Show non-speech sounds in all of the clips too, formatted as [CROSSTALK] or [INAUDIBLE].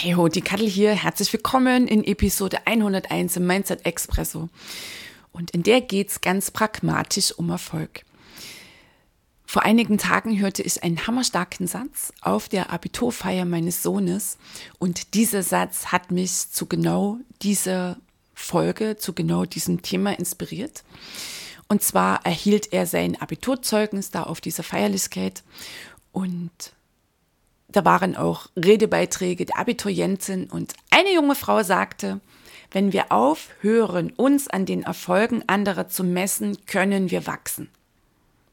Hey ho, die Kattel hier. Herzlich willkommen in Episode 101 im Mindset Expresso. Und in der geht's ganz pragmatisch um Erfolg. Vor einigen Tagen hörte ich einen hammerstarken Satz auf der Abiturfeier meines Sohnes und dieser Satz hat mich zu genau dieser Folge, zu genau diesem Thema inspiriert. Und zwar erhielt er sein Abiturzeugnis da auf dieser Feierlichkeit und da waren auch Redebeiträge der Abiturientin und eine junge Frau sagte, wenn wir aufhören, uns an den Erfolgen anderer zu messen, können wir wachsen.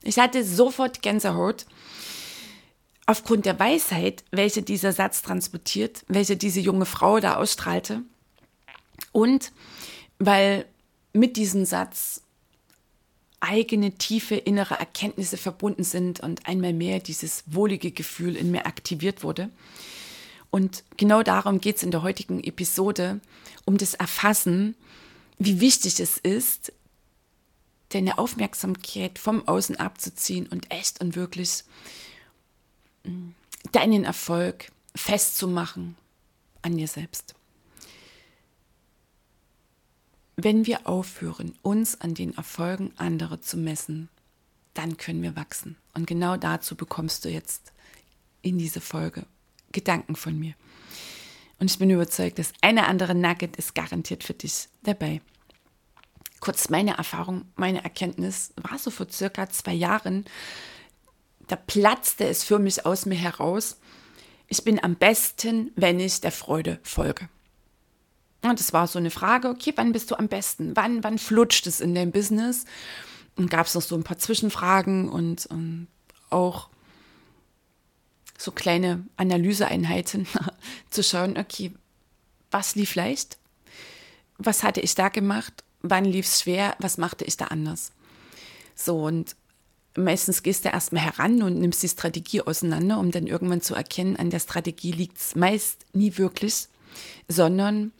Ich hatte sofort Gänsehaut aufgrund der Weisheit, welche dieser Satz transportiert, welche diese junge Frau da ausstrahlte. Und weil mit diesem Satz eigene tiefe innere Erkenntnisse verbunden sind und einmal mehr dieses wohlige Gefühl in mir aktiviert wurde. Und genau darum geht es in der heutigen Episode, um das Erfassen, wie wichtig es ist, deine Aufmerksamkeit vom Außen abzuziehen und echt und wirklich mm, deinen Erfolg festzumachen an dir selbst. Wenn wir aufhören, uns an den Erfolgen anderer zu messen, dann können wir wachsen. Und genau dazu bekommst du jetzt in diese Folge Gedanken von mir. Und ich bin überzeugt, dass eine andere Nugget ist garantiert für dich dabei. Kurz meine Erfahrung, meine Erkenntnis war so vor circa zwei Jahren, da platzte es für mich aus mir heraus. Ich bin am besten, wenn ich der Freude folge. Und es war so eine Frage, okay, wann bist du am besten? Wann, wann flutscht es in deinem Business? Und gab es noch so ein paar Zwischenfragen und, und ähm, auch so kleine Analyseeinheiten [LAUGHS] zu schauen, okay, was lief leicht? Was hatte ich da gemacht? Wann lief es schwer? Was machte ich da anders? So, und meistens gehst du erstmal heran und nimmst die Strategie auseinander, um dann irgendwann zu erkennen, an der Strategie liegt es meist nie wirklich, sondern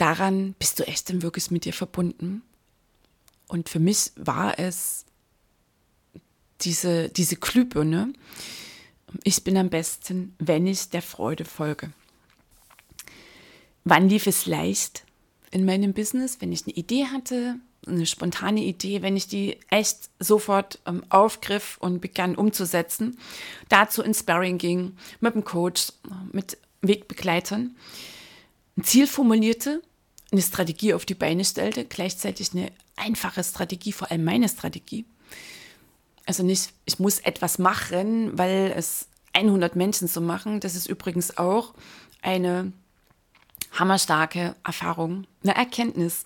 daran bist du echt und wirklich mit dir verbunden. Und für mich war es diese, diese Glühbirne. Ich bin am besten, wenn ich der Freude folge. Wann lief es leicht in meinem Business? Wenn ich eine Idee hatte, eine spontane Idee, wenn ich die echt sofort ähm, aufgriff und begann umzusetzen, dazu ins Sparring ging, mit dem Coach, mit Wegbegleitern, ein Ziel formulierte eine Strategie auf die Beine stellte, gleichzeitig eine einfache Strategie, vor allem meine Strategie. Also nicht, ich muss etwas machen, weil es 100 Menschen so machen. Das ist übrigens auch eine hammerstarke Erfahrung, eine Erkenntnis.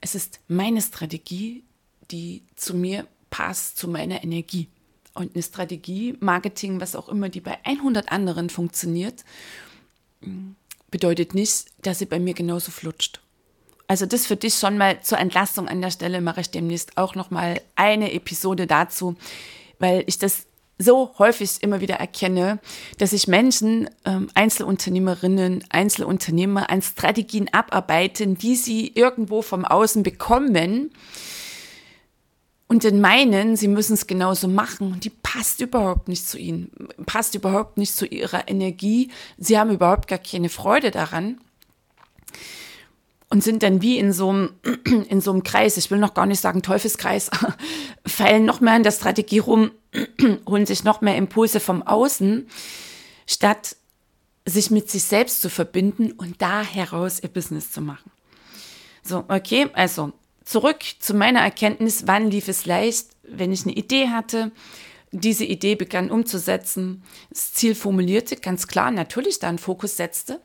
Es ist meine Strategie, die zu mir passt, zu meiner Energie. Und eine Strategie, Marketing, was auch immer, die bei 100 anderen funktioniert, bedeutet nicht, dass sie bei mir genauso flutscht. Also das für dich schon mal zur Entlastung an der Stelle mache ich demnächst auch noch mal eine Episode dazu, weil ich das so häufig immer wieder erkenne, dass sich Menschen, ähm, Einzelunternehmerinnen, Einzelunternehmer an Strategien abarbeiten, die sie irgendwo vom Außen bekommen, und dann meinen, sie müssen es genauso machen. Und die passt überhaupt nicht zu ihnen, passt überhaupt nicht zu ihrer Energie. Sie haben überhaupt gar keine Freude daran und sind dann wie in so einem, [CLEARS THROAT] in so einem Kreis, ich will noch gar nicht sagen Teufelskreis, [LAUGHS] fallen noch mehr in der Strategie rum, [CLEARS THROAT] holen sich noch mehr Impulse vom Außen, statt sich mit sich selbst zu verbinden und da heraus ihr Business zu machen. So, okay, also zurück zu meiner Erkenntnis, wann lief es leicht, wenn ich eine Idee hatte, diese Idee begann umzusetzen, das Ziel formulierte, ganz klar, natürlich da einen Fokus setzte.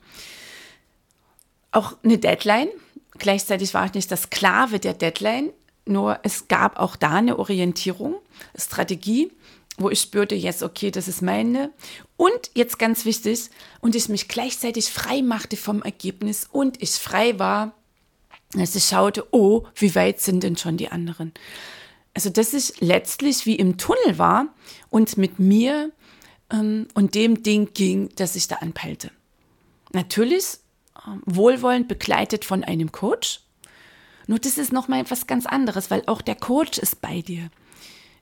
Auch eine Deadline. Gleichzeitig war ich nicht der Sklave der Deadline. nur es gab auch da eine Orientierung, Strategie, wo ich spürte jetzt, okay, das ist meine. Und jetzt ganz wichtig, und ich mich gleichzeitig frei machte vom Ergebnis und ich frei war, als ich schaute, oh, wie weit sind denn schon die anderen? Also, dass ich letztlich wie im Tunnel war und mit mir ähm, und dem Ding ging, das ich da anpeilte. Natürlich äh, wohlwollend begleitet von einem Coach. Nur das ist nochmal etwas ganz anderes, weil auch der Coach ist bei dir.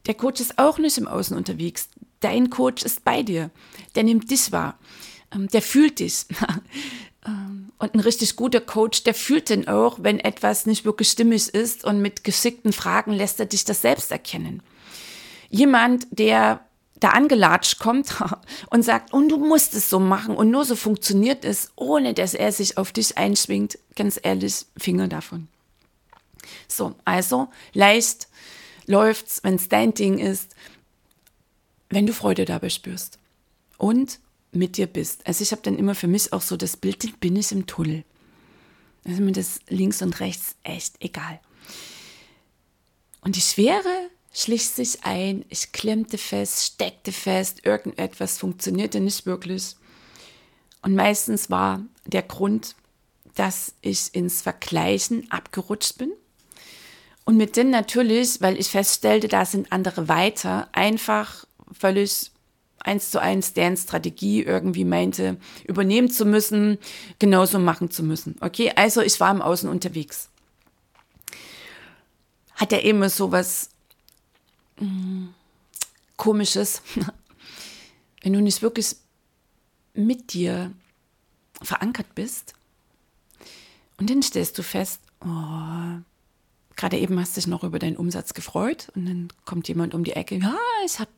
Der Coach ist auch nicht im Außen unterwegs. Dein Coach ist bei dir. Der nimmt dich wahr. Ähm, der fühlt dich. [LAUGHS] Ähm, und ein richtig guter Coach, der fühlt denn auch, wenn etwas nicht wirklich stimmig ist und mit geschickten Fragen lässt er dich das selbst erkennen. Jemand, der da angelatscht kommt [LAUGHS] und sagt, und du musst es so machen und nur so funktioniert es, ohne dass er sich auf dich einschwingt, ganz ehrlich, Finger davon. So, also leicht läuft's, wenn es dein Ding ist, wenn du Freude dabei spürst und mit dir bist. Also ich habe dann immer für mich auch so das Bild, bin ich im Tunnel. Also mir das links und rechts echt egal. Und die Schwere schlich sich ein, ich klemmte fest, steckte fest, irgendetwas funktionierte nicht wirklich. Und meistens war der Grund, dass ich ins Vergleichen abgerutscht bin und mit denen natürlich, weil ich feststellte, da sind andere weiter, einfach völlig eins zu eins deren Strategie irgendwie meinte, übernehmen zu müssen, genauso machen zu müssen. Okay, also ich war im Außen unterwegs. Hat er immer so was mh, hm, Komisches, [LAUGHS] wenn du nicht wirklich mit dir verankert bist. Und dann stellst du fest, oh, Gerade eben hast du dich noch über deinen Umsatz gefreut und dann kommt jemand um die Ecke, ja, ich habe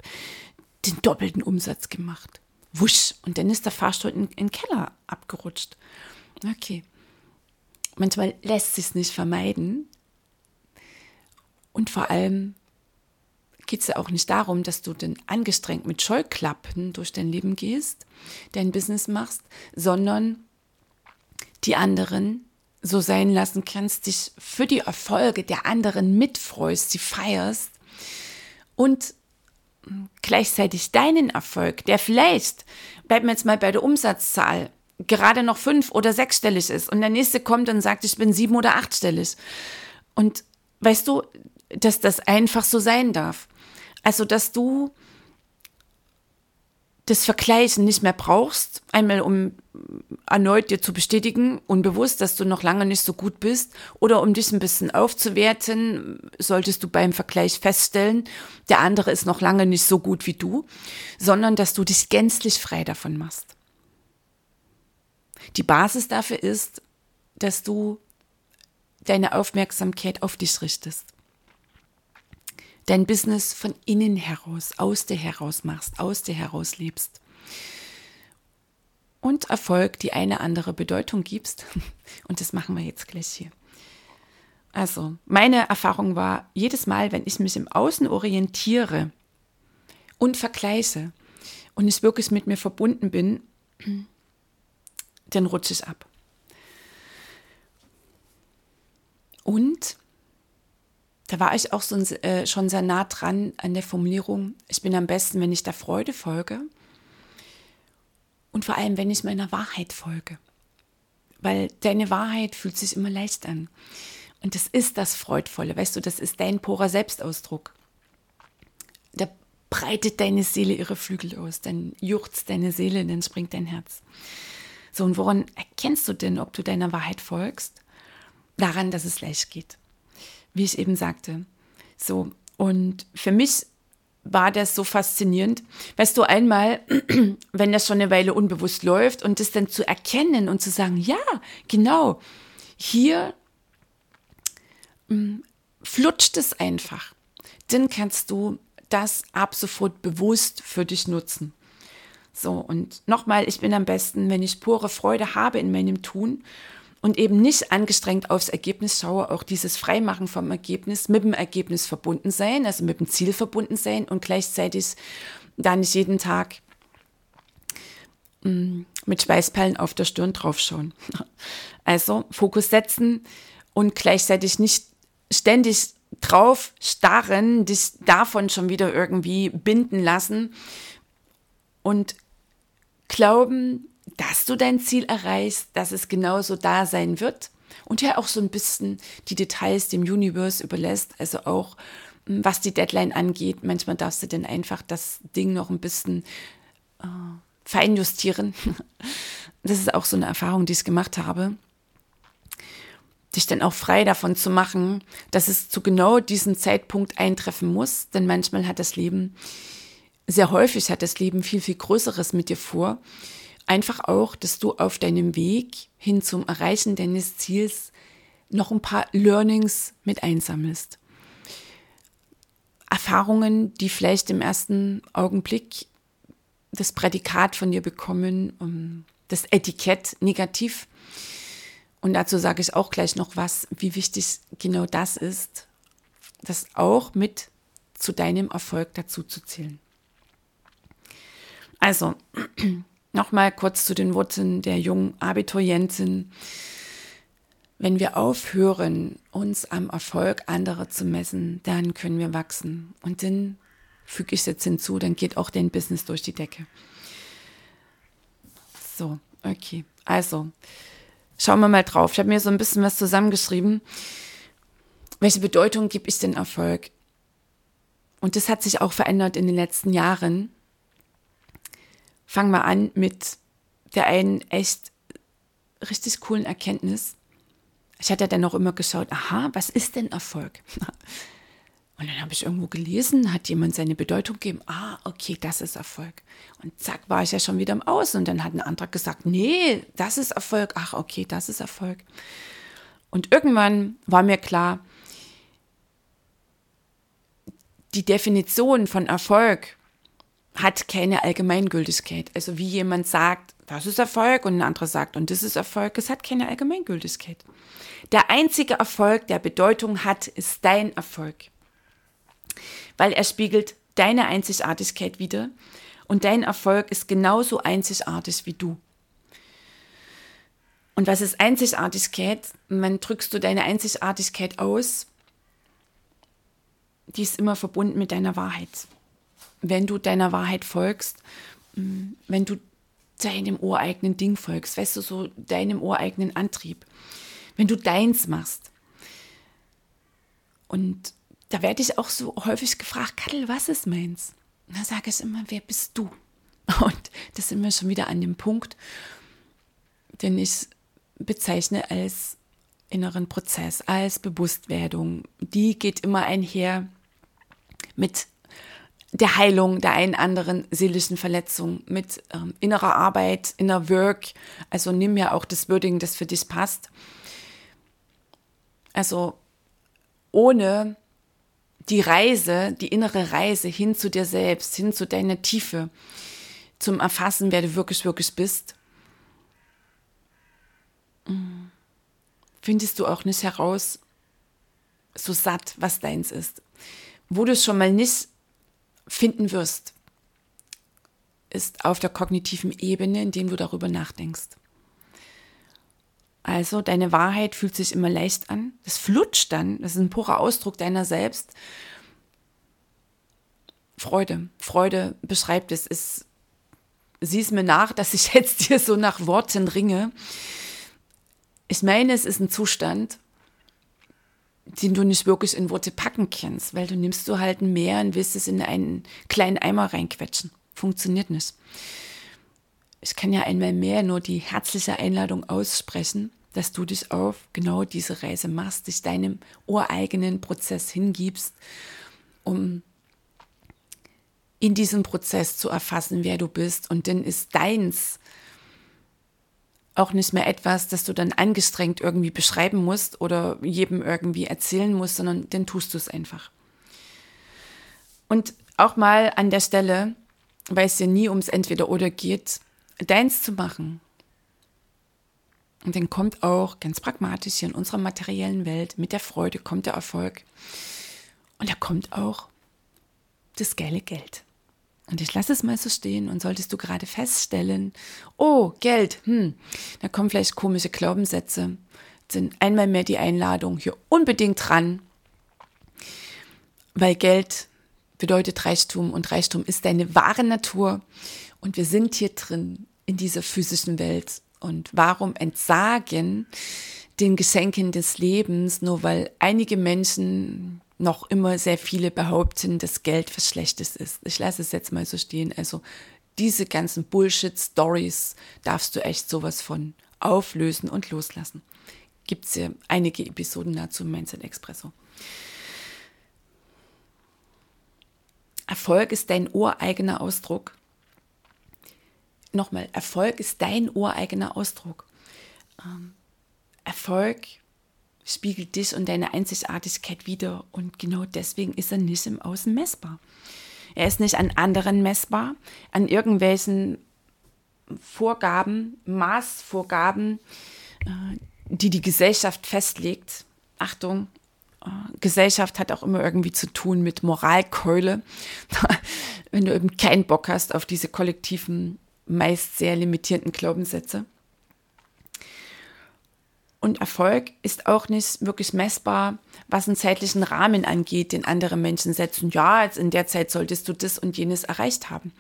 den doppelten Umsatz gemacht. Wusch. Und dann ist der Fahrstuhl in, in den Keller abgerutscht. Okay. Manchmal lässt sich nicht vermeiden. Und vor allem geht es ja auch nicht darum, dass du dann angestrengt mit Scheuklappen durch dein Leben gehst, dein Business machst, sondern die anderen so sein lassen kannst, dich für die Erfolge der anderen mitfreust, sie feierst und gleichzeitig deinen Erfolg, der vielleicht, bleiben wir jetzt mal bei der Umsatzzahl, gerade noch fünf oder sechsstellig ist und der nächste kommt und sagt, ich bin sieben oder achtstellig. Und weißt du, dass das einfach so sein darf. Also, dass du das Vergleichen nicht mehr brauchst, einmal um erneut dir zu bestätigen, unbewusst, dass du noch lange nicht so gut bist, oder um dich ein bisschen aufzuwerten, solltest du beim Vergleich feststellen, der andere ist noch lange nicht so gut wie du, sondern dass du dich gänzlich frei davon machst. Die Basis dafür ist, dass du deine Aufmerksamkeit auf dich richtest dein Business von innen heraus, aus dir heraus machst, aus dir heraus lebst. Und Erfolg die eine andere Bedeutung gibst. [LAUGHS] Und das machen wir jetzt gleich hier. Also, meine Erfahrung war, jedes Mal, wenn ich mich im Außen orientiere und vergleiche und ich wirklich mit mir verbunden bin, [CLEARS THROAT] dann rutsche ich ab. Und da war ich auch so, äh, schon sehr nah dran an der Formulierung, ich bin am besten, wenn ich der Freude folge und vor allem, wenn ich meiner Wahrheit folge. Weil deine Wahrheit fühlt sich immer leicht an. Und das ist das Freudvolle, weißt du, das ist dein purer Selbstausdruck. Da breitet deine Seele ihre Flügel aus, dann juchzt deine Seele, dann springt dein Herz. So, und woran erkennst du denn, ob du deiner Wahrheit folgst? Daran, dass es leicht geht wie ich eben sagte. So, und für mich war das so faszinierend. Weißt du, einmal, [CLEARS THROAT] wenn das schon eine Weile unbewusst läuft und das dann zu erkennen und zu sagen, ja, genau, hier mm, flutscht es einfach. Dann kannst du das ab sofort bewusst für dich nutzen. So, und nochmal, ich bin am besten, wenn ich pure Freude habe in meinem Tun und eben nicht angestrengt aufs Ergebnis schaue, auch dieses Freimachen vom Ergebnis, mit dem Ergebnis verbunden sein, also mit dem Ziel verbunden sein und gleichzeitig da nicht jeden Tag mm, mit Schweißperlen auf der Stirn draufschauen. [LAUGHS] Also Fokus setzen und gleichzeitig nicht ständig drauf starren, dich davon schon wieder irgendwie binden lassen und glauben, dass du dein Ziel erreichst, dass es genauso da sein wird und ja auch so ein bisschen die Details dem Universe überlässt, also auch hm, was die Deadline angeht. Manchmal darfst du dann einfach das Ding noch ein bisschen äh, feinjustieren. [LAUGHS] Das ist auch so eine Erfahrung, die ich gemacht habe. Dich dann auch frei davon zu machen, dass es zu genau diesem Zeitpunkt eintreffen muss, denn manchmal hat das Leben, sehr häufig hat das Leben viel, viel Größeres mit dir vor einfach auch, dass du auf deinem Weg hin zum Erreichen deines Ziels noch ein paar Learnings mit einsammelst. Erfahrungen, die vielleicht im ersten Augenblick das Prädikat von dir bekommen, das Etikett negativ. Und dazu sage ich auch gleich noch was, wie wichtig genau das ist, das auch mit zu deinem Erfolg dazu zu zählen. Also, [CLEARS THROAT] Nochmal kurz zu den Wurzeln der jungen Abiturientin. Wenn wir aufhören, uns am Erfolg anderer zu messen, dann können wir wachsen. Und dann füge ich jetzt hinzu, dann geht auch dein Business durch die Decke. So, okay. Also, schauen wir mal drauf. Ich habe mir so ein bisschen was zusammengeschrieben. Welche Bedeutung gebe ich denn Erfolg? Und das hat sich auch verändert in den letzten Jahren fangen wir an mit der einen echt richtig coolen Erkenntnis. Ich hatte dann noch immer geschaut, aha, was ist denn Erfolg? [LAUGHS] Und dann habe ich irgendwo gelesen, hat jemand seine Bedeutung gegeben, ah, okay, das ist Erfolg. Und zack, war ich ja schon wieder im Außen. Und dann hat ein anderer gesagt, nee, das ist Erfolg. Ach, okay, das ist Erfolg. Und irgendwann war mir klar, die Definition von Erfolg hat keine Allgemeingültigkeit. Also wie jemand sagt, das ist Erfolg und ein anderer sagt, und das ist Erfolg, es hat keine Allgemeingültigkeit. Der einzige Erfolg, der Bedeutung hat, ist dein Erfolg. Weil er spiegelt deine Einzigartigkeit wider und dein Erfolg ist genauso einzigartig wie du. Und was ist Einzigartigkeit? Wann drückst du deine Einzigartigkeit aus? Die ist immer verbunden mit deiner Wahrheit wenn du deiner Wahrheit folgst, mm, wenn du deinem ureigenen Ding folgst, weißt du, so deinem ureigenen Antrieb, wenn du deins machst. Und da werde ich auch so häufig gefragt, Kattel, was ist meins? Und da sage ich immer, wer bist du? [LAUGHS] Und das sind wir schon wieder an dem Punkt, den ich bezeichne als inneren Prozess, als Bewusstwerdung. Die geht immer einher mit der Heilung der einen anderen seelischen Verletzung, mit ähm, innerer Arbeit, inner Work. Also nimm ja auch das Würdigen, das für dich passt. Also ohne die Reise, die innere Reise hin zu dir selbst, hin zu deiner Tiefe, zum Erfassen, wer du wirklich, wirklich bist, findest du auch nicht heraus, so satt, was deins ist. Wo du es schon mal nicht finden wirst, ist auf der kognitiven Ebene, indem du darüber nachdenkst. Also deine Wahrheit fühlt sich immer leicht an. Das flutscht dann. Das ist ein purer Ausdruck deiner selbst. Freude. Freude beschreibt es. es sieh es mir nach, dass ich jetzt [LAUGHS] hier so nach Worten ringe. Ich meine, es ist ein Zustand, den du nicht wirklich in Worte packen kannst, weil du nimmst du halt ein Meer und willst es in einen kleinen Eimer reinquetschen. Funktioniert nicht. Ich kann ja einmal mehr nur die herzliche Einladung aussprechen, dass du dich auf genau diese Reise machst, dich deinem ureigenen Prozess hingibst, um in diesem Prozess zu erfassen, wer du bist. Und dann ist deins auch nicht mehr etwas, das du dann angestrengt irgendwie beschreiben musst oder jedem irgendwie erzählen musst, sondern dann tust du es einfach. Und auch mal an der Stelle, weil es dir nie ums Entweder-Oder geht, deins zu machen. Und dann kommt auch ganz pragmatisch hier in unserer materiellen Welt mit der Freude kommt der Erfolg. Und da kommt auch das geile Geld. Und ich lasse es mal so stehen und solltest du gerade feststellen, oh, Geld, hm, da kommen vielleicht komische Glaubenssätze, sind einmal mehr die Einladung hier unbedingt dran. weil Geld bedeutet Reichtum und Reichtum ist deine wahre Natur und wir sind hier drin in dieser physischen Welt. Und warum entsagen den Geschenken des Lebens, nur weil einige Menschen noch immer sehr viele behaupten, dass Geld was Schlechtes ist. Ich lasse es jetzt mal so stehen. Also diese ganzen Bullshit-Stories darfst du echt sowas von auflösen und loslassen. Gibt es ja einige Episoden dazu im Mindset Expresso. Erfolg ist dein ureigener Ausdruck. Nochmal, Erfolg ist dein ureigener Ausdruck. Ähm, Erfolg spiegelt dich und deine Einzigartigkeit wider und genau deswegen ist er nicht im Außen messbar. Er ist nicht an anderen messbar, an irgendwelchen Vorgaben, Maßvorgaben, äh, die die Gesellschaft festlegt. Achtung, äh, Gesellschaft hat auch immer irgendwie zu tun mit Moralkeule. [LAUGHS] Wenn du eben keinen Bock hast auf diese kollektiven, meist sehr limitierenden Glaubenssätze. Und Erfolg ist auch nicht wirklich messbar, was einen zeitlichen Rahmen angeht, den andere Menschen setzen. Ja, jetzt in der Zeit solltest du das und jenes erreicht haben.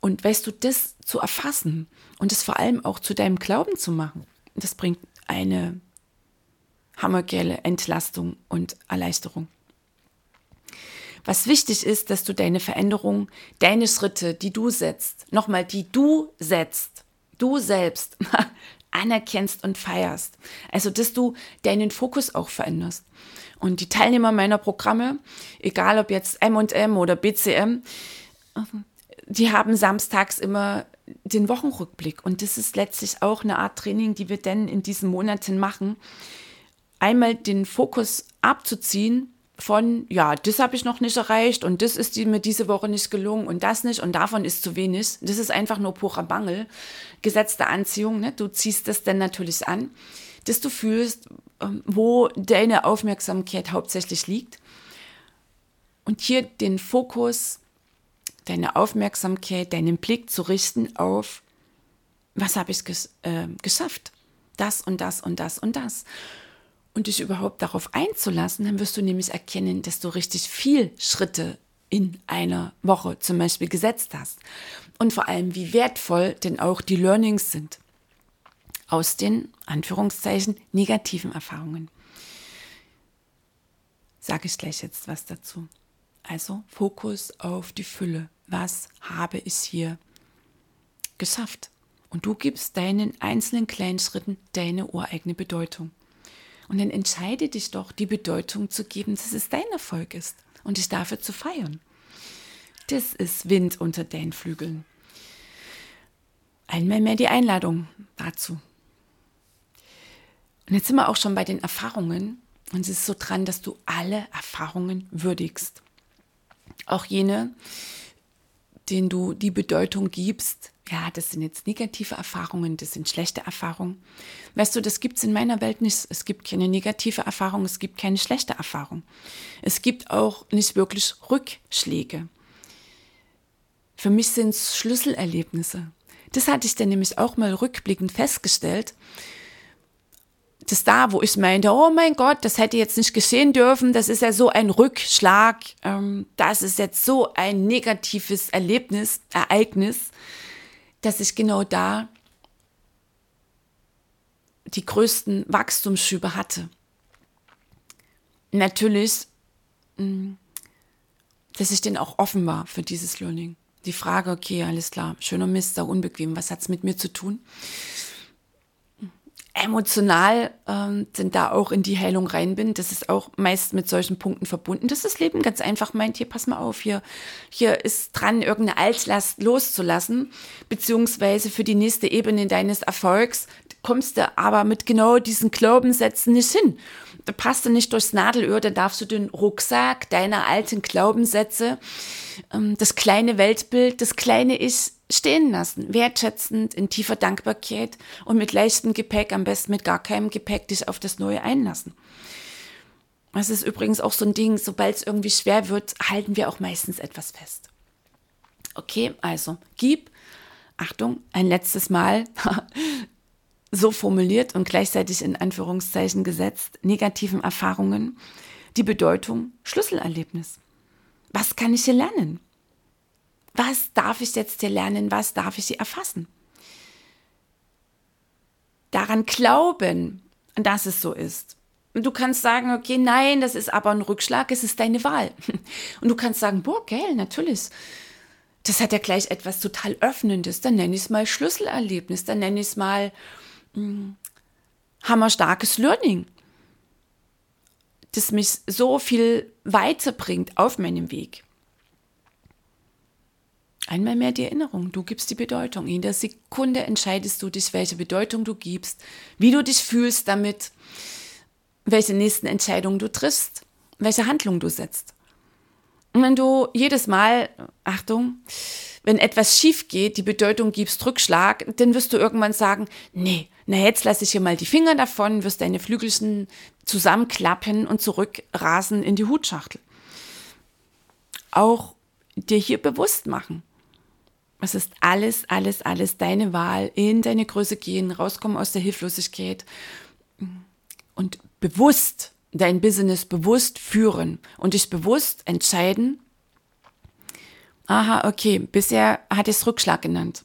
Und weißt du, das zu erfassen und es vor allem auch zu deinem Glauben zu machen, das bringt eine hammergeile Entlastung und Erleichterung. Was wichtig ist, dass du deine Veränderung, deine Schritte, die du setzt, nochmal, die du setzt, du selbst [LAUGHS] anerkennst und feierst. Also, dass du deinen Fokus auch veränderst. Und die Teilnehmer meiner Programme, egal ob jetzt M&M oder BCM, die haben samstags immer den Wochenrückblick. Und das ist letztlich auch eine Art Training, die wir denn in diesen Monaten machen. Einmal den Fokus abzuziehen von, ja, das habe ich noch nicht erreicht und das ist mir diese Woche nicht gelungen und das nicht und davon ist zu wenig. Das ist einfach nur purer Mangel. Gesetzte Anziehung, ne? du ziehst das dann natürlich an, dass du fühlst, ähm, wo deine Aufmerksamkeit hauptsächlich liegt. Und hier den Fokus, deine Aufmerksamkeit, deinen Blick zu richten auf, was habe ich ges äh, geschafft? Das und das und das und das und dich überhaupt darauf einzulassen, dann wirst du nämlich erkennen, dass du richtig viel Schritte in einer Woche zum Beispiel gesetzt hast. Und vor allem, wie wertvoll denn auch die Learnings sind aus den Anführungszeichen negativen Erfahrungen. Sage ich gleich jetzt was dazu. Also Fokus auf die Fülle. Was habe ich hier geschafft? Und du gibst deinen einzelnen kleinen Schritten deine ureigene Bedeutung. Und dann entscheide dich doch, die Bedeutung zu geben, dass es dein Erfolg ist und dich dafür zu feiern. Das ist Wind unter deinen Flügeln. Einmal mehr die Einladung dazu. Und jetzt sind wir auch schon bei den Erfahrungen. Und es ist so dran, dass du alle Erfahrungen würdigst. Auch jene, denen du die Bedeutung gibst, ja, das sind jetzt negative Erfahrungen, das sind schlechte Erfahrungen. Weißt du, das gibt es in meiner Welt nicht. Es gibt keine negative Erfahrung, es gibt keine schlechte Erfahrung. Es gibt auch nicht wirklich Rückschläge. Für mich sind es Schlüsselerlebnisse. Das hatte ich dann nämlich auch mal rückblickend festgestellt, dass da, wo ich meinte, oh mein Gott, das hätte jetzt nicht geschehen dürfen, das ist ja so ein Rückschlag, ähm, das ist jetzt so ein negatives Erlebnis, Ereignis, dass ich genau da die größten Wachstumsschübe hatte. Natürlich, mm, dass ich denn auch offen war für dieses Learning. Die Frage, okay, alles klar, schöner Mist, sau unbequem, was hat es mit mir zu tun? Emotional ähm, denn da auch in die Heilung rein bin. Das ist auch meist mit solchen Punkten verbunden, dass das Leben ganz einfach meint, hier, pass mal auf, hier, hier ist dran, irgendeine Altlast loszulassen, beziehungsweise für die nächste Ebene deines Erfolgs kommst du aber mit genau diesen Glaubenssätzen nicht hin. Da passt du nicht durchs Nadelöhr, dann darfst du den Rucksack deiner alten Glaubenssätze, ähm, das kleine Weltbild, das kleine Ich stehen lassen, wertschätzend, in tiefer Dankbarkeit und mit leichtem Gepäck, am besten mit gar keinem Gepäck, dich auf das Neue einlassen. Das ist übrigens auch so ein Ding, sobald es irgendwie schwer wird, halten wir auch meistens etwas fest. Okay, also gib, Achtung, ein letztes Mal, [LAUGHS] so formuliert und gleichzeitig in Anführungszeichen gesetzt, negativen Erfahrungen, die Bedeutung Schlüsselerlebnis. Was kann ich hier lernen? Was darf ich jetzt hier lernen? Was darf ich hier erfassen? Daran glauben, dass es so ist. Und du kannst sagen, okay, nein, das ist aber ein Rückschlag, es ist deine Wahl. [LAUGHS] Und du kannst sagen, boah, geil, natürlich. Das hat ja gleich etwas total Öffnendes. Dann nenne ich es mal Schlüsselerlebnis, dann nenne ich es mal hm, hammerstarkes Learning, das mich so viel weiterbringt auf meinem Weg. Einmal mehr die Erinnerung, du gibst die Bedeutung. In der Sekunde entscheidest du dich, welche Bedeutung du gibst, wie du dich fühlst damit, welche nächsten Entscheidungen du triffst, welche Handlung du setzt. Und wenn du jedes Mal, Achtung, wenn etwas schief geht, die Bedeutung gibst, Rückschlag, dann wirst du irgendwann sagen, nee, na jetzt lasse ich hier mal die Finger davon, wirst deine Flügelchen zusammenklappen und zurückrasen in die Hutschachtel. Auch dir hier bewusst machen, es ist alles, alles, alles deine Wahl, in deine Größe gehen, rauskommen aus der Hilflosigkeit und bewusst dein Business bewusst führen und dich bewusst entscheiden, aha, okay, bisher ich es Rückschlag genannt.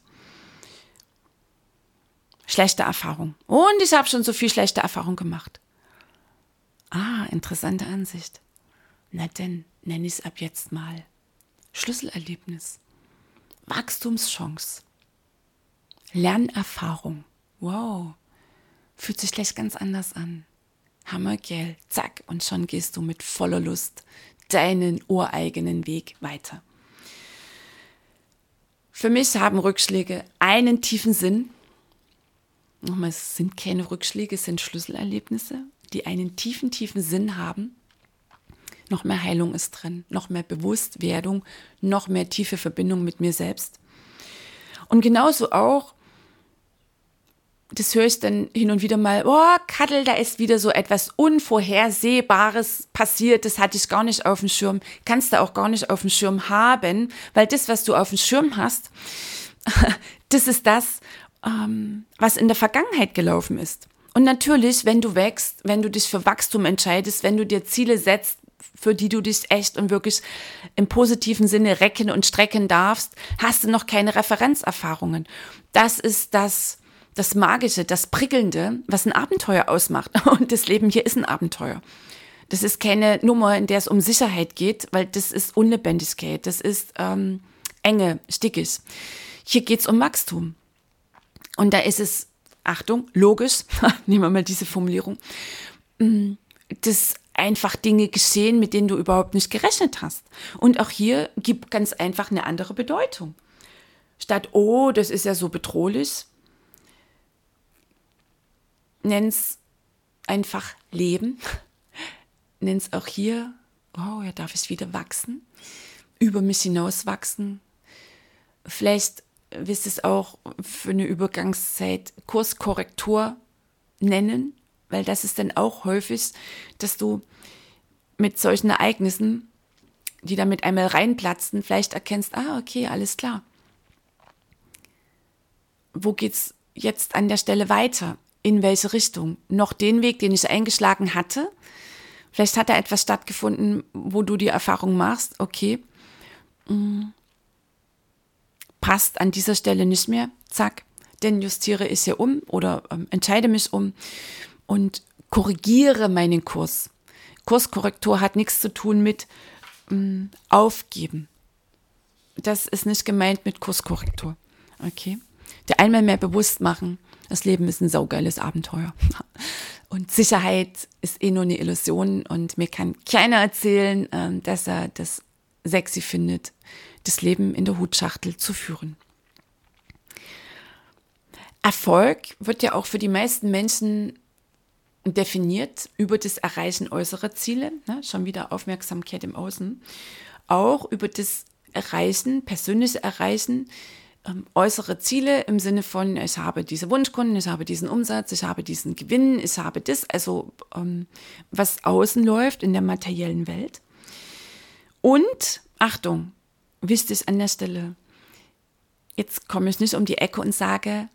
Schlechte Erfahrung. Und ich habe schon so viel schlechte Erfahrung gemacht. Ah, interessante Ansicht. Na denn, nenne ich es ab jetzt mal Schlüsselerlebnis. Wachstumschance. Lernerfahrung. Wow. Fühlt sich gleich ganz anders an. Hammergell. Zack. Und schon gehst du mit voller Lust deinen ureigenen Weg weiter. Für mich haben Rückschläge einen tiefen Sinn. Nochmal, es sind keine Rückschläge, es sind Schlüsselerlebnisse, die einen tiefen, tiefen Sinn haben noch mehr Heilung ist drin, noch mehr Bewusstwerdung, noch mehr tiefe Verbindung mit mir selbst. Und genauso auch, das höre ich dann hin und wieder mal, oh, Kattel, da ist wieder so etwas Unvorhersehbares passiert, das hatte ich gar nicht auf dem Schirm, kannst du auch gar nicht auf dem Schirm haben, weil das, was du auf dem Schirm hast, [LAUGHS] das ist das, ähm, was in der Vergangenheit gelaufen ist. Und natürlich, wenn du wächst, wenn du dich für Wachstum entscheidest, wenn du dir Ziele setzt, für die du dich echt und wirklich im positiven Sinne recken und strecken darfst, hast du noch keine Referenzerfahrungen. Das ist das, das Magische, das Prickelnde, was ein Abenteuer ausmacht. [LAUGHS] Und das Leben hier ist ein Abenteuer. Das ist keine Nummer, in der es um Sicherheit geht, weil das ist Unlebendigkeit, das ist ähm, Enge, Stickig. Hier geht es um Wachstum. Und da ist es, Achtung, logisch, [LAUGHS] nehmen wir mal diese Formulierung, mm, das einfach Dinge geschehen, mit denen du überhaupt nicht gerechnet hast. Und auch hier gibt ganz einfach eine andere Bedeutung. Statt, oh, das ist ja so bedrohlich, nenn's einfach Leben. [LAUGHS] Nenn's auch hier, oh, ja, darf ich wieder wachsen, über mich hinaus wachsen. Vielleicht wirst es auch für eine Übergangszeit Kurskorrektur nennen, weil das ist dann auch häufig, dass du mit solchen Ereignissen, die damit einmal reinplatzen, vielleicht erkennst, ah, okay, alles klar. Wo geht's jetzt an der Stelle weiter? In welche Richtung? Noch den Weg, den ich eingeschlagen hatte? Vielleicht hat da etwas stattgefunden, wo du die Erfahrung machst, okay, mm, passt an dieser Stelle nicht mehr, zack, dann justiere ich hier um oder ähm, entscheide mich um und korrigiere meinen Kurs. Kurskorrektur hat nichts zu tun mit ähm, aufgeben. Das ist nicht gemeint mit Kurskorrektur. Okay? Der einmal mehr bewusst machen, das Leben ist ein saugeiles Abenteuer. [LAUGHS] Und Sicherheit ist eh nur eine Illusion und mir kann keiner erzählen, ähm, dass er das sexy findet, das Leben in der Hutschachtel zu führen. Erfolg wird ja auch für die meisten Menschen definiert über das Erreichen äußerer Ziele, ne, schon wieder Aufmerksamkeit im Außen, auch über das Erreichen, persönliche Erreichen ähm, äußere Ziele im Sinne von, ich habe diese Wunschkunden, ich habe diesen Umsatz, ich habe diesen Gewinn, ich habe das, also ähm, was außen läuft in der materiellen Welt. Und, Achtung, wichtig an der Stelle, jetzt komme ich nicht um die Ecke und sage,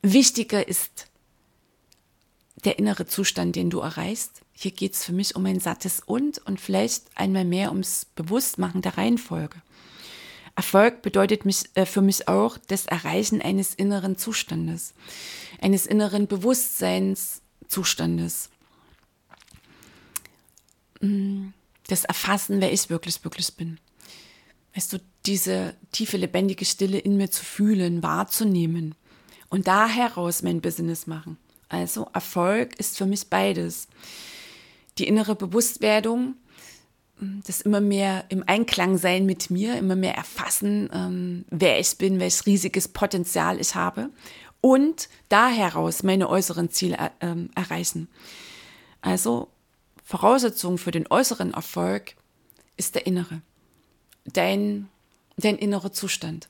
wichtiger ist der innere Zustand, den du erreichst. Hier geht es für mich um ein sattes Und und vielleicht einmal mehr ums Bewusstmachen der Reihenfolge. Erfolg bedeutet mich, äh, für mich auch das Erreichen eines inneren Zustandes, eines inneren Bewusstseinszustandes. Mm, das Erfassen, wer ich wirklich, wirklich bin. Weißt du, diese tiefe, lebendige Stille in mir zu fühlen, wahrzunehmen und da heraus mein Business machen. Also Erfolg ist für mich beides. Die innere Bewusstwerdung, das immer mehr im Einklang sein mit mir, immer mehr erfassen, ähm, wer ich bin, welches riesiges Potenzial ich habe und da heraus meine äußeren Ziele äh, erreichen. Also Voraussetzung für den äußeren Erfolg ist der innere, dein, dein innerer Zustand,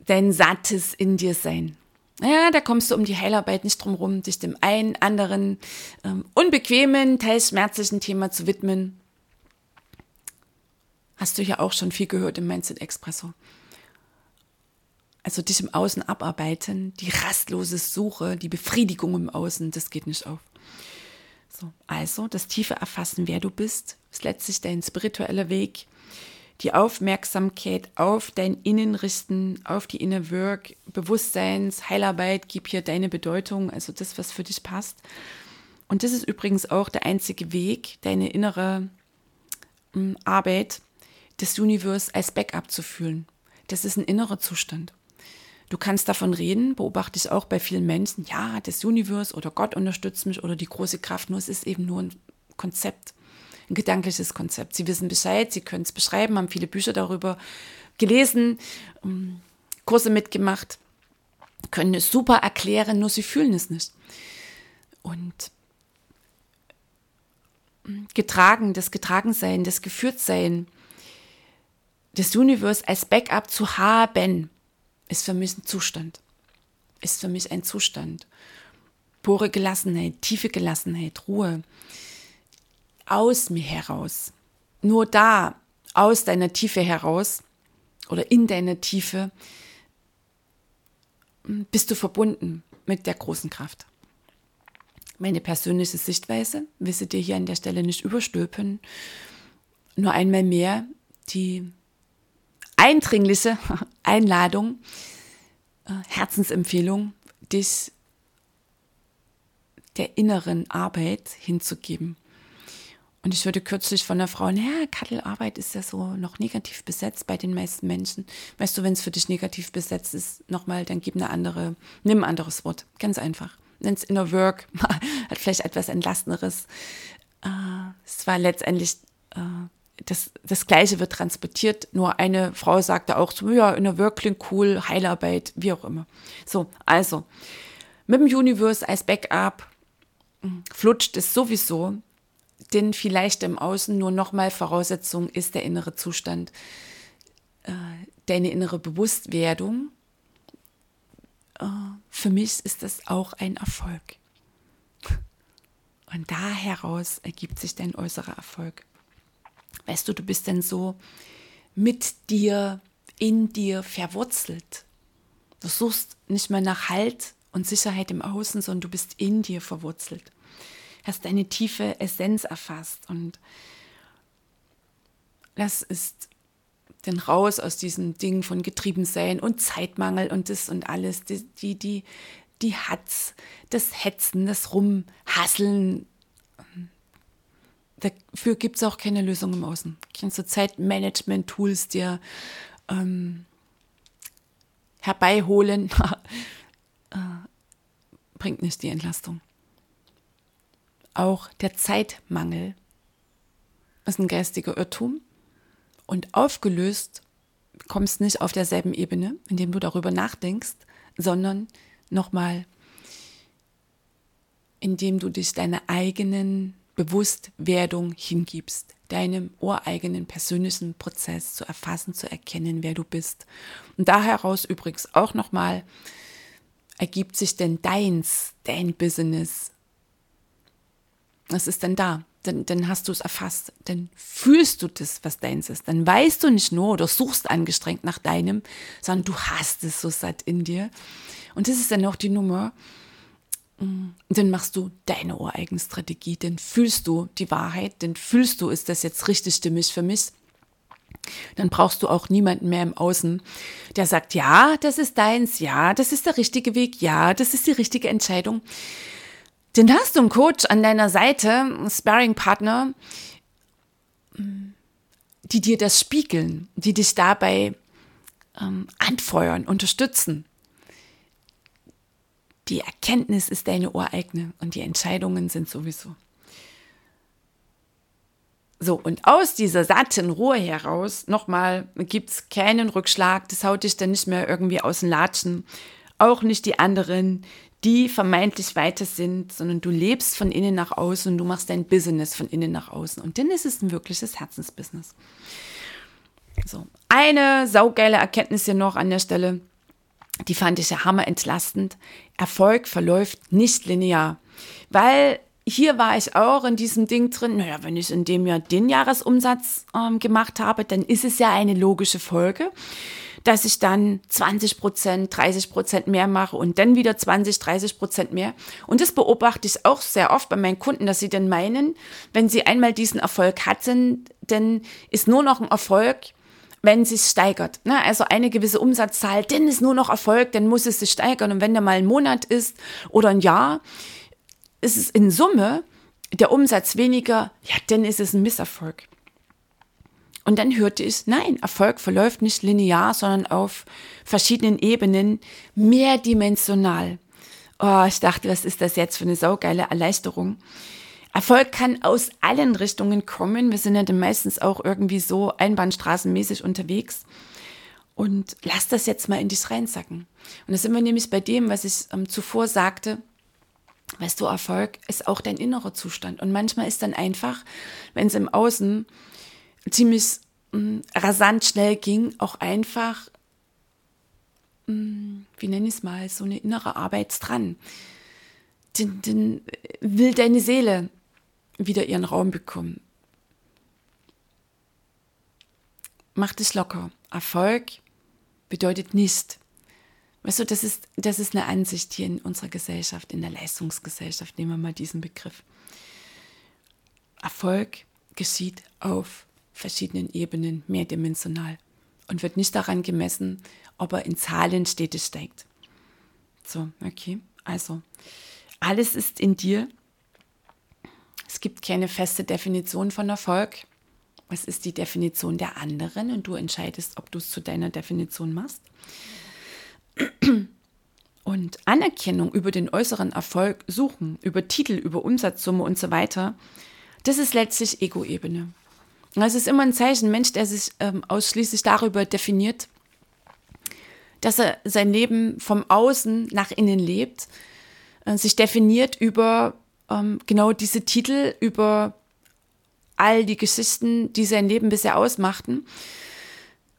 dein sattes in dir sein. Ja, da kommst du um die Heilarbeit nicht drum rum, dich dem einen, anderen, ähm, unbequemen, teils schmerzlichen Thema zu widmen. Hast du ja auch schon viel gehört im Mindset Expresso. Also dich im Außen abarbeiten, die rastlose Suche, die Befriedigung im Außen, das geht nicht auf. So, also das tiefe Erfassen, wer du bist, ist letztlich dein spiritueller Weg, die Aufmerksamkeit auf dein Innen richten, auf die Inner Work, Bewusstseins, Heilarbeit, gib hier deine Bedeutung, also das, was für dich passt. Und das ist übrigens auch der einzige Weg, deine innere ähm, Arbeit, das Universum als Backup zu fühlen. Das ist ein innerer Zustand. Du kannst davon reden, beobachte ich auch bei vielen Menschen, ja, das Universum oder Gott unterstützt mich oder die große Kraft, nur es ist eben nur ein Konzept ein gedankliches Konzept. Sie wissen Bescheid, sie können es beschreiben, haben viele Bücher darüber gelesen, ähm, Kurse mitgemacht, können es super erklären, nur sie fühlen es nicht. Und ähm, getragen, das Getragensein, das Geführtsein, das Universum als Backup zu haben, ist für mich ein Zustand. Ist für mich ein Zustand. Pure Gelassenheit, tiefe Gelassenheit, Ruhe aus mir heraus. Nur da, aus deiner Tiefe heraus oder in deiner Tiefe, bist du verbunden mit der großen Kraft. Meine persönliche Sichtweise will sie dir hier an der Stelle nicht überstülpen. Nur einmal mehr die eindringliche [LAUGHS] Einladung, äh, Herzensempfehlung, dich der inneren Arbeit hinzugeben. Und ich hörte kürzlich von einer Frau, naja, Kattelarbeit ist ja so noch negativ besetzt bei den meisten Menschen. Weißt du, wenn es für dich negativ besetzt ist, nochmal, dann gib eine andere, nimm ein anderes Wort. Ganz einfach. Nenn es Inner Work, [LAUGHS] hat vielleicht etwas Entlastenderes. Äh, es war letztendlich, äh, das, das Gleiche wird transportiert. Nur eine Frau sagte auch so, ja, Inner Work klingt cool, Heilarbeit, wie auch immer. So, also, mit dem Universe als Backup hm, flutscht es sowieso denn vielleicht im Außen nur nochmal Voraussetzung ist der innere Zustand, äh, deine innere Bewusstwerdung. Äh, für mich ist das auch ein Erfolg. Und da heraus ergibt sich dein äußerer Erfolg. Weißt du, du bist dann so mit dir, in dir verwurzelt. Du suchst nicht mehr nach Halt und Sicherheit im Außen, sondern du bist in dir verwurzelt hast deine tiefe Essenz erfasst. Und das ist denn raus aus diesem Ding von Getriebensein und Zeitmangel und das und alles, die, die, die, die Hatz, das Hetzen, das Rumhasseln. Dafür gibt es auch keine Lösung im Außen. Kannst du Zeitmanagement-Tools dir ähm, herbeiholen, [LAUGHS] äh, bringt nicht die Entlastung. Auch der Zeitmangel ist ein geistiger Irrtum und aufgelöst kommst nicht auf derselben Ebene, indem du darüber nachdenkst, sondern nochmal, indem du dich deiner eigenen Bewusstwerdung hingibst, deinem ureigenen persönlichen Prozess zu erfassen, zu erkennen, wer du bist. Und da heraus übrigens auch nochmal ergibt sich denn deins, dein Business, was ist denn da? Dann, dann hast du es erfasst. Dann fühlst du das, was deins ist. Dann weißt du nicht nur oder suchst angestrengt nach deinem, sondern du hast es so satt in dir. Und das ist dann auch die Nummer. mm, dann machst du deine ureigene Strategie, dann fühlst du die Wahrheit, dann fühlst du, ist das jetzt richtig stimmig für mich? Dann brauchst du auch niemanden mehr im Außen, der sagt, ja, das ist deins, ja, das ist der richtige Weg, ja, das ist die richtige Entscheidung. Denn hast du einen Coach an deiner Seite, einen Sparring-Partner, die dir das spiegeln, die dich dabei ähm, anfeuern, unterstützen. Die Erkenntnis ist deine ureigene und die Entscheidungen sind sowieso. So, und aus dieser satten Ruhe heraus, nochmal, gibt es keinen Rückschlag, das haut dich dann nicht mehr irgendwie aus den Latschen. Auch nicht die anderen, die vermeintlich weiter sind, sondern du lebst von innen nach außen und du machst dein Business von innen nach außen. Und dann ist es ein wirkliches Herzensbusiness. So, eine saugeile Erkenntnis hier noch an der Stelle, die fand ich ja hammerentlastend. Erfolg verläuft nicht linear, weil hier war ich auch in diesem Ding drin, naja, wenn ich in dem Jahr den Jahresumsatz ähm, gemacht habe, dann ist es ja eine logische Folge dass ich dann 20 Prozent, 30 Prozent mehr mache und dann wieder 20, 30 Prozent mehr. Und das beobachte ich auch sehr oft bei meinen Kunden, dass sie dann meinen, wenn sie einmal diesen Erfolg hatten, dann ist nur noch ein Erfolg, wenn es sich steigert. Ne? Also eine gewisse Umsatzzahl, dann ist nur noch Erfolg, dann muss es sich steigern. Und wenn der mal ein Monat ist oder ein Jahr, ist es in Summe der Umsatz weniger, ja, dann ist es ein Misserfolg. Und dann hörte ich, nein, Erfolg verläuft nicht linear, sondern auf verschiedenen Ebenen mehrdimensional. Oh, ich dachte, was ist das jetzt für eine saugeile Erleichterung? Erfolg kann aus allen Richtungen kommen. Wir sind ja dann meistens auch irgendwie so einbahnstraßenmäßig unterwegs. Und lass das jetzt mal in dich reinsacken. Und da sind wir nämlich bei dem, was ich ähm, zuvor sagte. Weißt du, Erfolg ist auch dein innerer Zustand. Und manchmal ist dann einfach, wenn es im Außen ziemlich mh, mm, rasant schnell ging, auch einfach, mh, mm, wie nenne ich es mal, so eine innere Arbeit dran. Den, den will deine Seele wieder ihren Raum bekommen. Mach dich locker. Erfolg bedeutet nicht. Weißt du, das ist, das ist eine Ansicht hier in unserer Gesellschaft, in der Leistungsgesellschaft, nehmen wir mal diesen Begriff. Erfolg geschieht auf verschiedenen Ebenen mehrdimensional und wird nicht daran gemessen, ob er in Zahlen stetig steigt. So, okay, also alles ist in dir. Es gibt keine feste Definition von Erfolg. Es ist die Definition der anderen und du entscheidest, ob du es zu deiner Definition machst. Und Anerkennung über den äußeren Erfolg suchen, über Titel, über Umsatzsumme und so weiter, das ist letztlich Ego-Ebene. Es ist immer ein Zeichen, Mensch, der sich ähm, ausschließlich darüber definiert, dass er sein Leben vom Außen nach innen lebt, äh, sich definiert über ähm, genau diese Titel, über all die Geschichten, die sein Leben bisher ausmachten,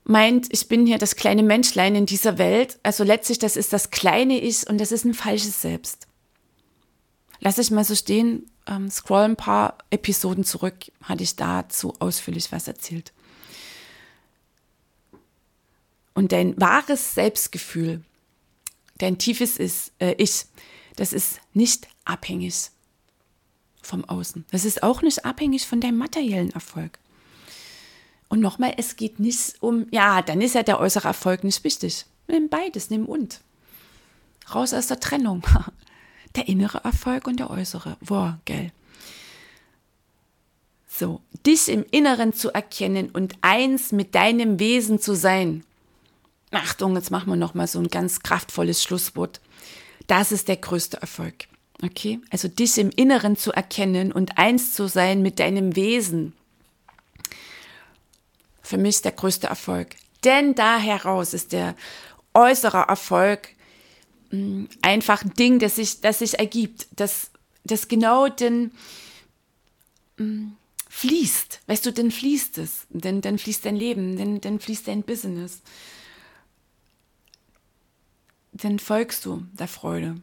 meint, ich bin hier das kleine Menschlein in dieser Welt. Also letztlich, das ist das kleine Ich und das ist ein falsches Selbst. Lass ich mal so stehen, ähm, scroll ein paar Episoden zurück, hatte ich dazu ausführlich was erzählt. Und dein wahres Selbstgefühl, dein tiefes ist, äh, Ich, das ist nicht abhängig vom Außen. Das ist auch nicht abhängig von deinem materiellen Erfolg. Und nochmal, es geht nicht um, ja, dann ist ja der äußere Erfolg nicht wichtig. Nimm beides, nimm und. Raus aus der Trennung. [LAUGHS] Der innere Erfolg und der äußere. Wow, gell. So, dich im Inneren zu erkennen und eins mit deinem Wesen zu sein. Achtung, jetzt machen wir noch mal so ein ganz kraftvolles Schlusswort. Das ist der größte Erfolg. Okay? Also dich im Inneren zu erkennen und eins zu sein mit deinem Wesen. Für mich der größte Erfolg. Denn da heraus ist der äußere Erfolg einfach ein Ding, das sich, das sich ergibt, das, das genau den mm, fließt. Weißt du, dann fließt es, denn dann fließt dein Leben, dann, dann fließt dein Business. Dann folgst du der Freude.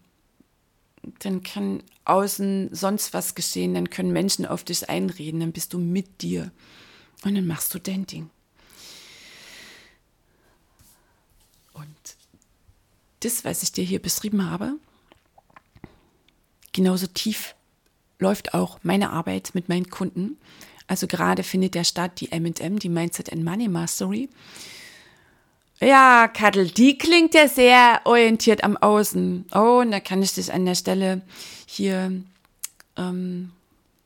Dann kann außen sonst was geschehen, dann können Menschen auf dich einreden, dann bist du mit dir und dann machst du dein Ding. Und das, was ich dir hier beschrieben habe, genauso tief läuft auch meine Arbeit mit meinen Kunden. Also gerade findet der statt die M&M, die Mindset and Money Mastery. Ja, Kattel, die klingt ja sehr orientiert am Außen. Oh, und da kann ich dich an der Stelle hier, ähm,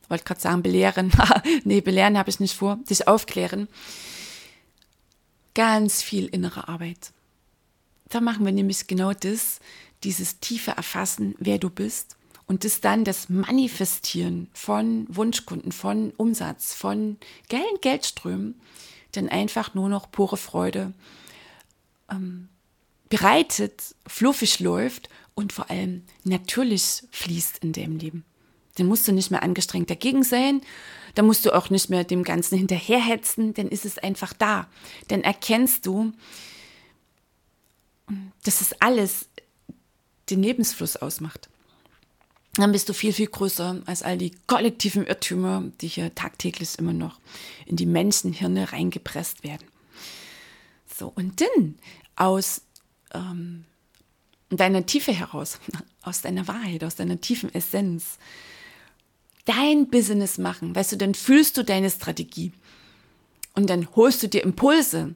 wollte gerade sagen, belehren. [LAUGHS] nee, belehren habe ich nicht vor, dich aufklären. Ganz viel innere Arbeit. Da machen wir nämlich genau das, dieses tiefe Erfassen, wer du bist und das dann das Manifestieren von Wunschkunden, von Umsatz, von geilen Geldströmen, dann einfach nur noch pure Freude ähm, bereitet, fluffig läuft und vor allem natürlich fließt in dem Leben. Dann musst du nicht mehr angestrengt dagegen sein, dann musst du auch nicht mehr dem Ganzen hinterherhetzen, dann ist es einfach da. Dann erkennst du, dass es alles den Lebensfluss ausmacht. Dann bist du viel, viel größer als all die kollektiven Irrtümer, die hier tagtäglich immer noch in die Menschenhirne reingepresst werden. So, und dann aus ähm, deiner Tiefe heraus, [LAUGHS] aus deiner Wahrheit, aus deiner tiefen Essenz, dein Business machen. Weißt du, dann fühlst du deine Strategie und dann holst du dir Impulse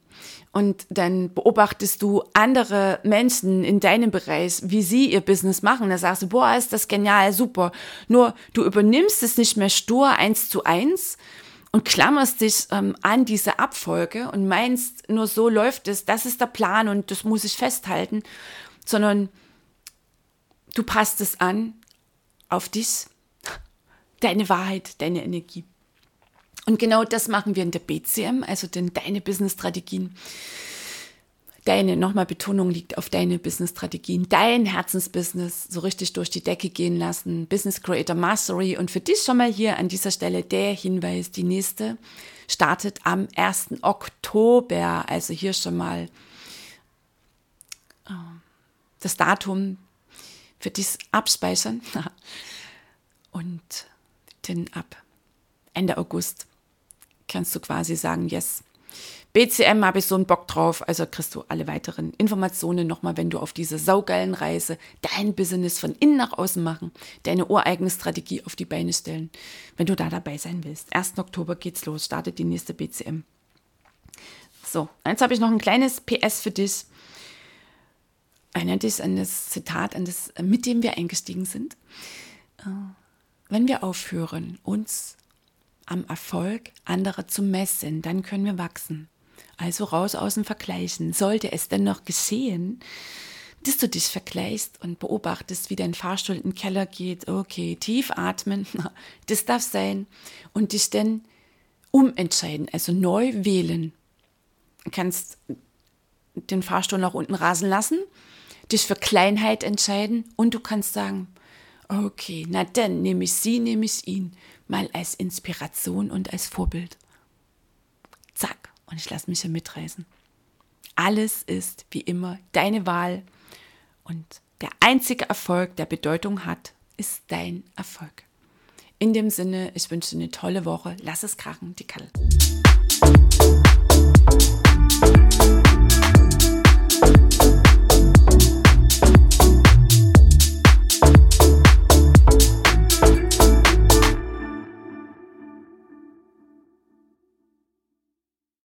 und dann beobachtest du andere Menschen in deinem Bereich, wie sie ihr Business machen. Da sagst du, boah, ist das genial, super. Nur du übernimmst es nicht mehr stur eins zu eins, und klammerst dich ähm, an diese Abfolge und meinst, nur so läuft es, das ist der Plan und das muss ich festhalten, sondern du passt es an auf dich, deine Wahrheit, deine Energie. Und genau das machen wir in der BCM, also denn deine Business-Strategien deine, nochmal Betonung liegt auf deine Business-Strategien, dein Herzensbusiness so richtig durch die Decke gehen lassen, Business Creator Mastery. Und für dich schon mal hier an dieser Stelle der Hinweis, die nächste startet am 1. Oktober. Also hier schon mal äh, das Datum für dich abspeichern. [LAUGHS] Und dann ab Ende August kannst du quasi sagen, yes, BCM habe ich so einen Bock drauf. Also kriegst du alle weiteren Informationen nochmal, wenn du auf diese saugeilen Reise dein Business von innen nach außen machen, deine ureigene Strategie auf die Beine stellen, wenn du da dabei sein willst. 1. Oktober geht's los, startet die nächste BCM. So, jetzt habe ich noch ein kleines PS für dich. Erinnert dich an das Zitat, an das, mit dem wir eingestiegen sind. Äh, wenn wir aufhören, uns am Erfolg anderer zu messen, dann können wir wachsen. Also raus aus dem Vergleichen. Sollte es denn noch geschehen, dass du dich vergleichst und beobachtest, wie dein Fahrstuhl in den Keller geht, okay, tief atmen, [LAUGHS] das darf sein, und dich dann umentscheiden, also neu wählen. Du kannst den Fahrstuhl nach unten rasen lassen, dich für Kleinheit entscheiden und du kannst sagen, okay, na dann nehme ich sie, nehme ich ihn mal als Inspiration und als Vorbild. Zack, und ich lasse mich hier mitreißen. Alles ist wie immer deine Wahl und der einzige Erfolg, der Bedeutung hat, ist dein Erfolg. In dem Sinne, ich wünsche dir eine tolle Woche. Lass es krachen, die Kalle.